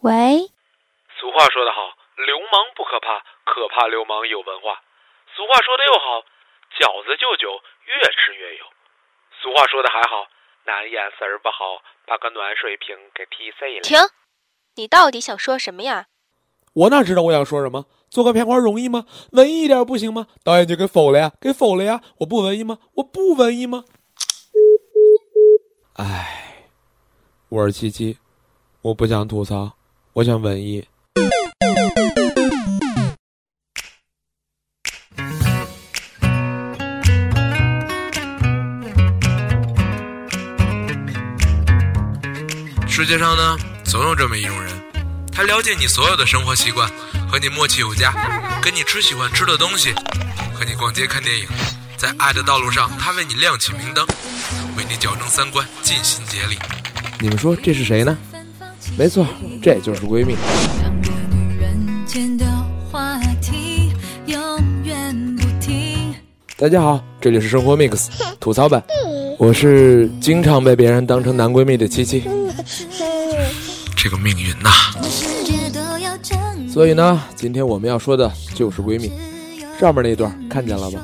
喂，俗话说得好，流氓不可怕，可怕流氓有文化。俗话说的又好，饺子就酒，越吃越有。俗话说的还好，男眼神儿不好，把个暖水瓶给踢碎了。停！你到底想说什么呀？我哪知道我想说什么？做个片花容易吗？文艺一点不行吗？导演就给否了呀，给否了呀！我不文艺吗？我不文艺吗？唉，我是七七，我不想吐槽，我想文艺。世界上呢，总有这么一种人，他了解你所有的生活习惯，和你默契有加，跟你吃喜欢吃的东西，和你逛街看电影，在爱的道路上，他为你亮起明灯，为你矫正三观，尽心竭力。你们说这是谁呢？没错，这就是闺蜜。两个女人间的话题永远不停。大家好，这里是生活 mix 吐槽版，我是经常被别人当成男闺蜜的七七。这个命运呐、所以呢，今天我们要说的就是闺蜜。上面那段看见了吗？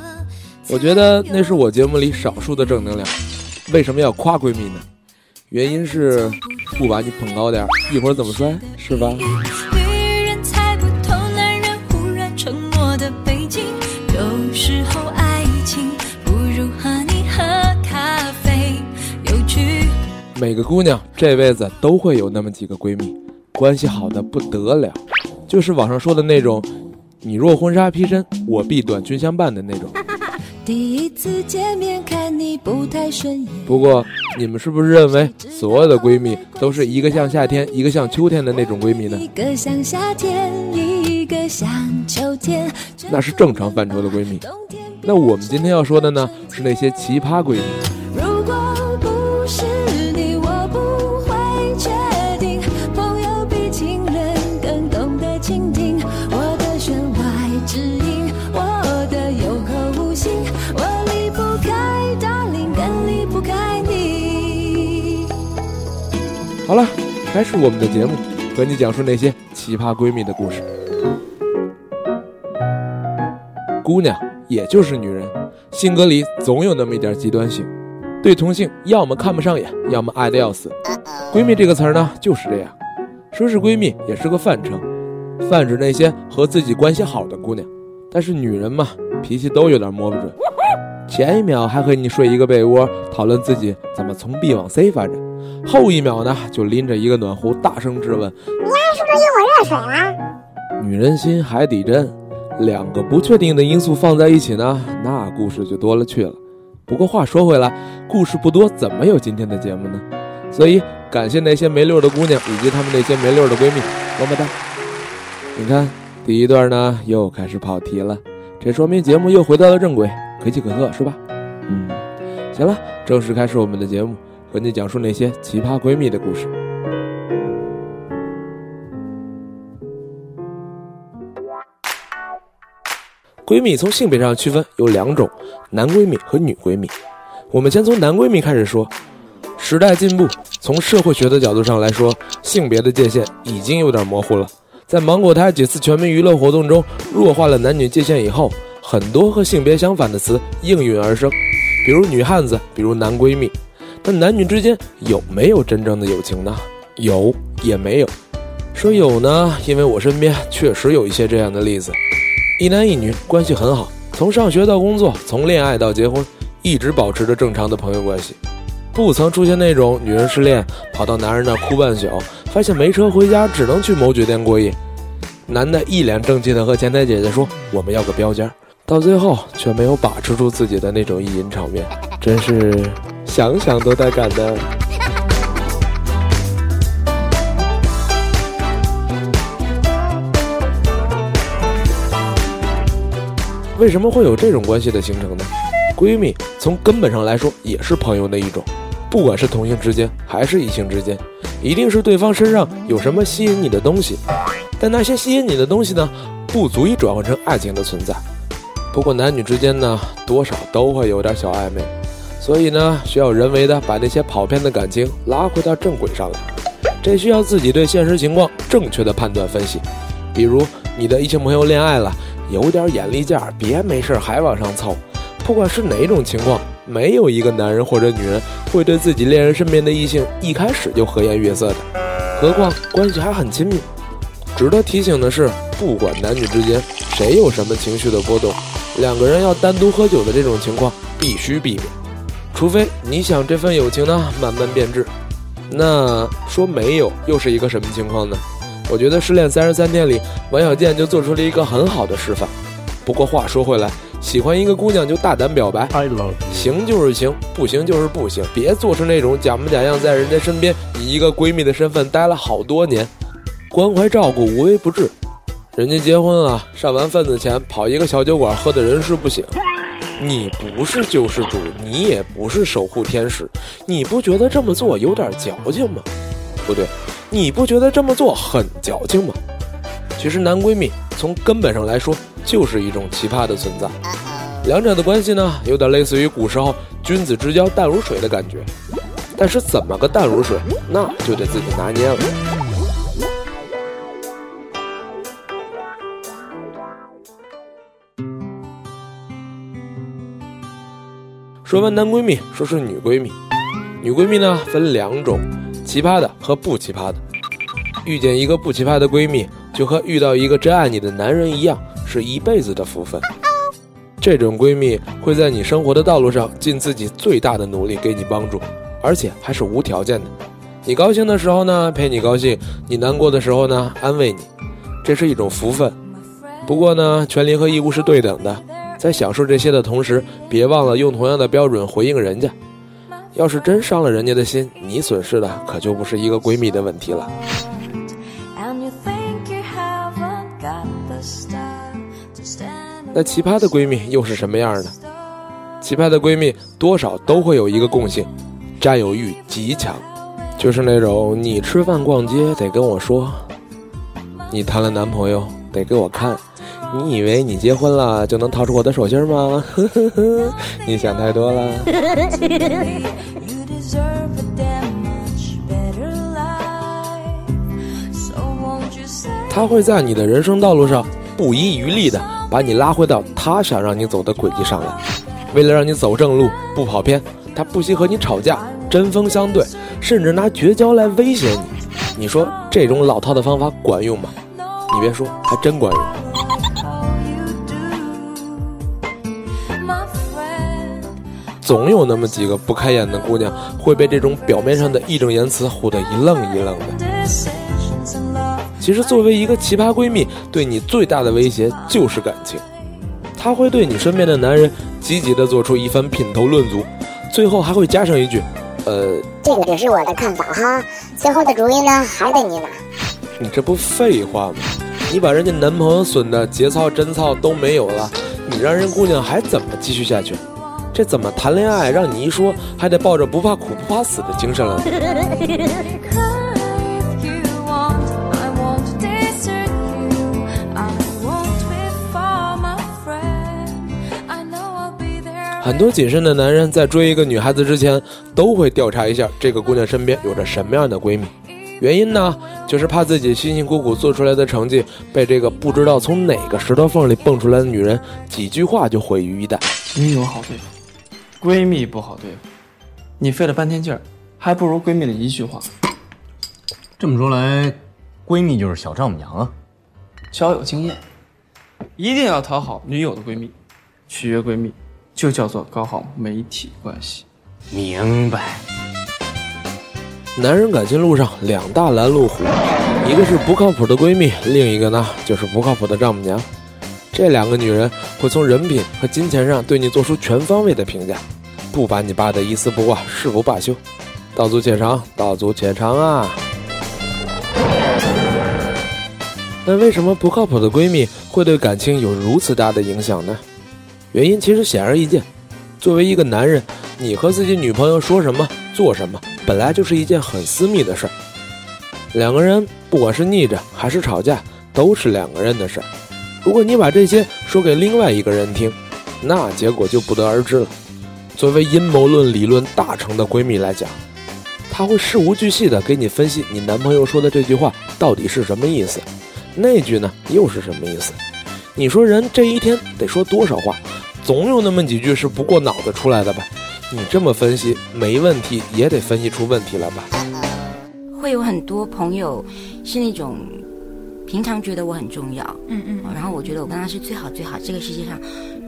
我觉得那是我节目里少数的正能量。为什么要夸闺蜜呢？原因是不把你捧高点儿，一会儿怎么摔，是吧？每个姑娘这辈子都会有那么几个闺蜜，关系好的不得了，就是网上说的那种“你若婚纱披身，我必短裙相伴”的那种。第一次见面看你不太顺眼，不过，你们是不是认为所有的闺蜜都是一个像夏天，一个像秋天的那种闺蜜呢？一个像夏天，一个像秋天，那是正常范畴的闺蜜。那我们今天要说的呢，是那些奇葩闺蜜。好了，开始我们的节目，和你讲述那些奇葩闺蜜的故事。姑娘，也就是女人，性格里总有那么一点极端性，对同性要么看不上眼，要么爱的要死。闺蜜这个词儿呢，就是这样。说是闺蜜，也是个泛称，泛指那些和自己关系好的姑娘。但是女人嘛，脾气都有点摸不准，前一秒还和你睡一个被窝，讨论自己怎么从 B 往 C 发展，后一秒呢就拎着一个暖壶，大声质问你丫是不是用我热水了？女人心海底针，两个不确定的因素放在一起呢，那故事就多了去了。不过话说回来，故事不多，怎么有今天的节目呢？所以感谢那些没溜的姑娘以及她们那些没溜的闺蜜，么么哒。你看，第一段呢又开始跑题了，这说明节目又回到了正轨，可喜可贺是吧？嗯，行了，正式开始我们的节目，和你讲述那些奇葩闺蜜的故事。闺蜜从性别上区分有两种，男闺蜜和女闺蜜。我们先从男闺蜜开始说。时代进步，从社会学的角度上来说，性别的界限已经有点模糊了。在芒果台几次全民娱乐活动中弱化了男女界限以后，很多和性别相反的词应运而生，比如女汉子，比如男闺蜜。但男女之间有没有真正的友情呢？有也没有。说有呢，因为我身边确实有一些这样的例子。一男一女关系很好，从上学到工作，从恋爱到结婚，一直保持着正常的朋友关系，不曾出现那种女人失恋跑到男人那哭半宿，发现没车回家只能去某酒店过夜，男的一脸正气的和前台姐姐说我们要个标间，到最后却没有把持住自己的那种意淫场面，真是想想都带感的。为什么会有这种关系的形成呢？闺蜜从根本上来说也是朋友的一种，不管是同性之间还是异性之间，一定是对方身上有什么吸引你的东西，但那些吸引你的东西呢，不足以转换成爱情的存在。不过男女之间呢，多少都会有点小暧昧，所以呢，需要人为的把那些跑偏的感情拉回到正轨上来。这需要自己对现实情况正确的判断分析。比如你的异性朋友恋爱了，有点眼力见儿，别没事还往上凑。不管是哪种情况，没有一个男人或者女人会对自己恋人身边的异性一开始就和颜悦色的，何况关系还很亲密。值得提醒的是，不管男女之间谁有什么情绪的波动，两个人要单独喝酒的这种情况必须避免，除非你想这份友情呢慢慢变质。那说没有又是一个什么情况呢？我觉得《失恋三十三天》里，王小贱就做出了一个很好的示范。不过话说回来，喜欢一个姑娘就大胆表白，行就是行，不行就是不行，别做出那种假模假样在人家身边以一个闺蜜的身份待了好多年。关怀照顾无微不至，人家结婚了，上完份子钱跑一个小酒馆喝的人事不省。你不是救世主，你也不是守护天使，你不觉得这么做有点矫情吗？不对，你不觉得这么做很矫情吗？其实男闺蜜从根本上来说就是一种奇葩的存在，两者的关系呢，有点类似于古时候君子之交淡如水的感觉，但是怎么个淡如水，那就得自己拿捏了。说完男闺蜜，说说女闺蜜。女闺蜜呢分两种，奇葩的和不奇葩的。遇见一个不奇葩的闺蜜，就和遇到一个真爱你的男人一样，是一辈子的福分。这种闺蜜会在你生活的道路上尽自己最大的努力给你帮助，而且还是无条件的。你高兴的时候呢，陪你高兴；你难过的时候呢，安慰你。这是一种福分。不过呢，权利和义务是对等的。在享受这些的同时，别忘了用同样的标准回应人家。要是真伤了人家的心，你损失的可就不是一个闺蜜的问题了。那奇葩的闺蜜又是什么样的？奇葩的闺蜜多少都会有一个共性，占有欲极强，就是那种你吃饭逛街得跟我说，你谈了男朋友得给我看。你以为你结婚了就能逃出我的手心吗？呵呵呵，你想太多了。他会在你的人生道路上不遗余力的把你拉回到他想让你走的轨迹上来。为了让你走正路不跑偏，他不惜和你吵架，针锋相对，甚至拿绝交来威胁你。你说这种老套的方法管用吗？你别说，还真管用。总有那么几个不开眼的姑娘会被这种表面上的义正言辞唬得一愣一愣的。其实，作为一个奇葩闺蜜，对你最大的威胁就是感情。她会对你身边的男人积极的做出一番品头论足，最后还会加上一句：“呃，这个只是我的看法哈，最后的主意呢还得你拿。”你这不废话吗？你把人家男朋友损的节操贞操都没有了，你让人姑娘还怎么继续下去？这怎么谈恋爱？让你一说，还得抱着不怕苦不怕死的精神了。很多谨慎的男人在追一个女孩子之前，都会调查一下这个姑娘身边有着什么样的闺蜜。原因呢，就是怕自己辛辛苦苦做出来的成绩被这个不知道从哪个石头缝里蹦出来的女人几句话就毁于一旦。你有好对付。闺蜜不好对付，你费了半天劲儿，还不如闺蜜的一句话。这么说来，闺蜜就是小丈母娘啊。小有经验，一定要讨好女友的闺蜜，取悦闺蜜，就叫做搞好媒体关系。明白。男人感情路上两大拦路虎，一个是不靠谱的闺蜜，另一个呢就是不靠谱的丈母娘。这两个女人会从人品和金钱上对你做出全方位的评价，不把你扒得一丝不挂，誓不罢休。道阻且长，道阻且长啊！那为什么不靠谱的闺蜜会对感情有如此大的影响呢？原因其实显而易见。作为一个男人，你和自己女朋友说什么、做什么，本来就是一件很私密的事儿。两个人不管是腻着还是吵架，都是两个人的事儿。如果你把这些说给另外一个人听，那结果就不得而知了。作为阴谋论理论大成的闺蜜来讲，她会事无巨细的给你分析你男朋友说的这句话到底是什么意思，那句呢又是什么意思？你说人这一天得说多少话，总有那么几句是不过脑子出来的吧？你这么分析没问题，也得分析出问题来吧？会有很多朋友是那种平常觉得我很重要，嗯嗯，然后我觉得我跟他是最好最好这个世界上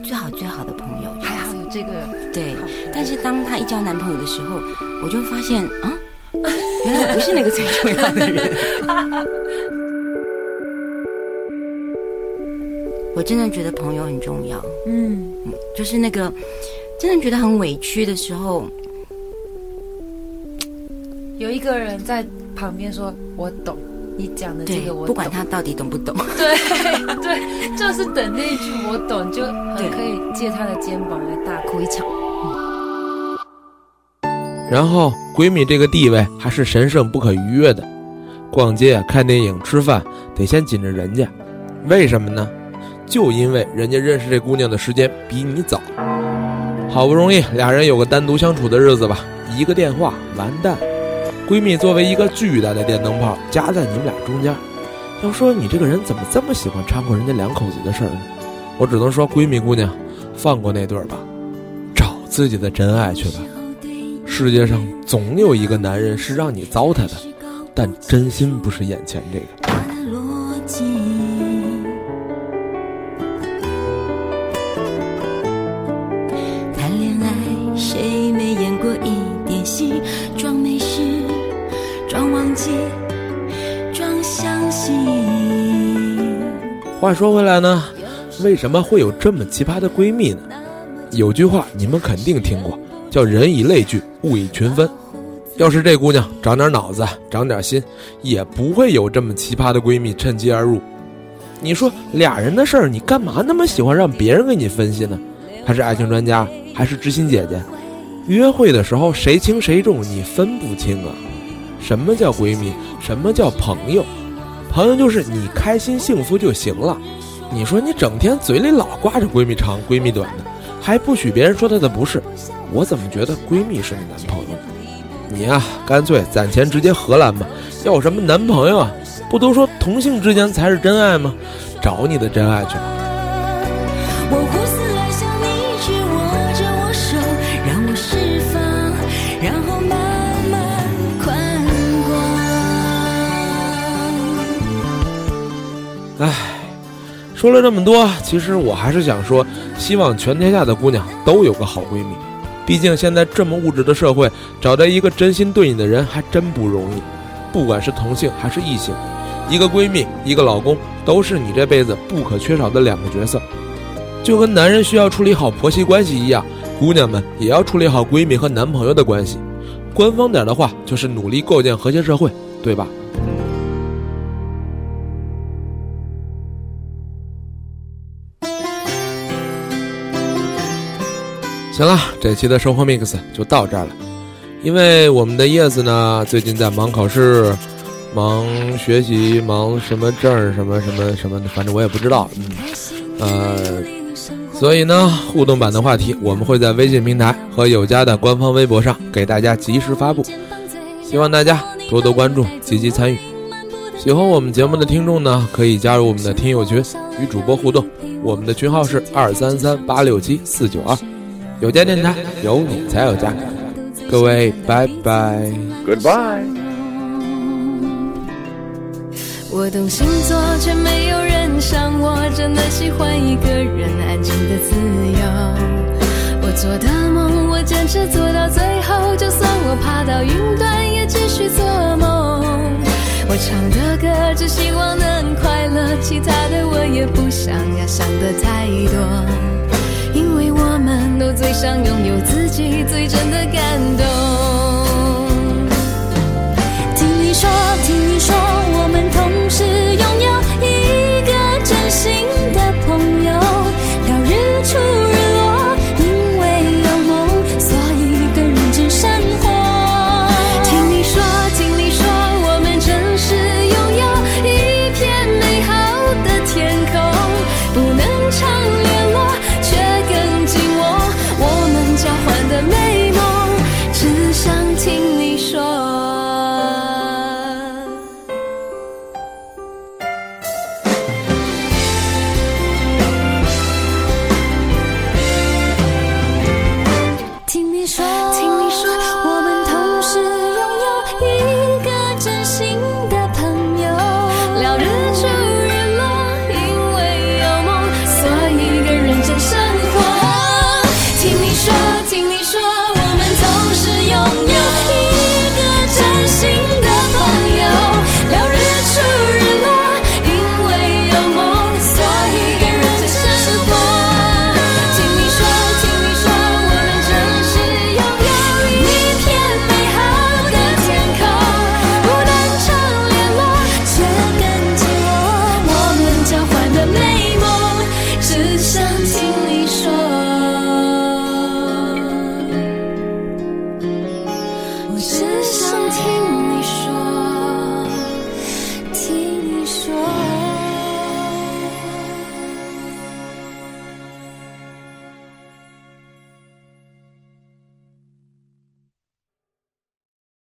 最好最好的朋友，还好有这个对。但是当他一交男朋友的时候，我就发现啊，原来我不是那个最重要的人。我真的觉得朋友很重要，嗯，就是那个真的觉得很委屈的时候，有一个人在旁边说：“我懂你讲的这个，我懂。”不管他到底懂不懂，对对，就是等那一句“我懂”，就很可以借他的肩膀来大哭一场。然后闺蜜这个地位还是神圣不可逾越的，逛街、看电影、吃饭得先紧着人家，为什么呢？就因为人家认识这姑娘的时间比你早，好不容易俩人有个单独相处的日子吧，一个电话完蛋，闺蜜作为一个巨大的电灯泡夹在你们俩中间。要说你这个人怎么这么喜欢掺和人家两口子的事儿呢？我只能说闺蜜姑娘，放过那对儿吧，找自己的真爱去吧。世界上总有一个男人是让你糟蹋的，但真心不是眼前这个。话说回来呢，为什么会有这么奇葩的闺蜜呢？有句话你们肯定听过，叫“人以类聚，物以群分”。要是这姑娘长点脑子，长点心，也不会有这么奇葩的闺蜜趁机而入。你说俩人的事儿，你干嘛那么喜欢让别人给你分析呢？还是爱情专家，还是知心姐姐？约会的时候谁轻谁重，你分不清啊。什么叫闺蜜？什么叫朋友？朋友就是你开心幸福就行了。你说你整天嘴里老挂着闺蜜长闺蜜短的，还不许别人说她的不是，我怎么觉得闺蜜是你男朋友呢？你呀、干脆攒钱直接荷兰吧，要什么男朋友啊？不都说同性之间才是真爱吗？找你的真爱去吧。我说了这么多，其实我还是想说，希望全天下的姑娘都有个好闺蜜。毕竟现在这么物质的社会，找到一个真心对你的人还真不容易。不管是同性还是异性，一个闺蜜，一个老公，都是你这辈子不可缺少的两个角色。就跟男人需要处理好婆媳关系一样，姑娘们也要处理好闺蜜和男朋友的关系。官方点的话，就是努力构建和谐社会，对吧？行了，这期的生活 mix 就到这儿了。因为我们的叶子呢，最近在忙考试，忙学习，忙什么证什么什么什么的，反正我也不知道。嗯，呃，所以呢，互动版的话题我们会在微信平台和有家的官方微博上给大家及时发布，希望大家多多关注，积极参与。喜欢我们节目的听众呢，可以加入我们的听友群，与主播互动。我们的群号是二三三八六七四九二。有家电台，有你才有家。各位，拜拜。Goodbye。我懂星座，却没有人像我，真的喜欢一个人安静的自由。我做的梦，我坚持做到最后，就算我爬到云端，也继续做梦。我唱的歌，只希望能快乐，其他的我也不想要想的太多。因为我们都最想拥有自己最真的感动。听你说听你说我们同时拥有一个真心的朋友。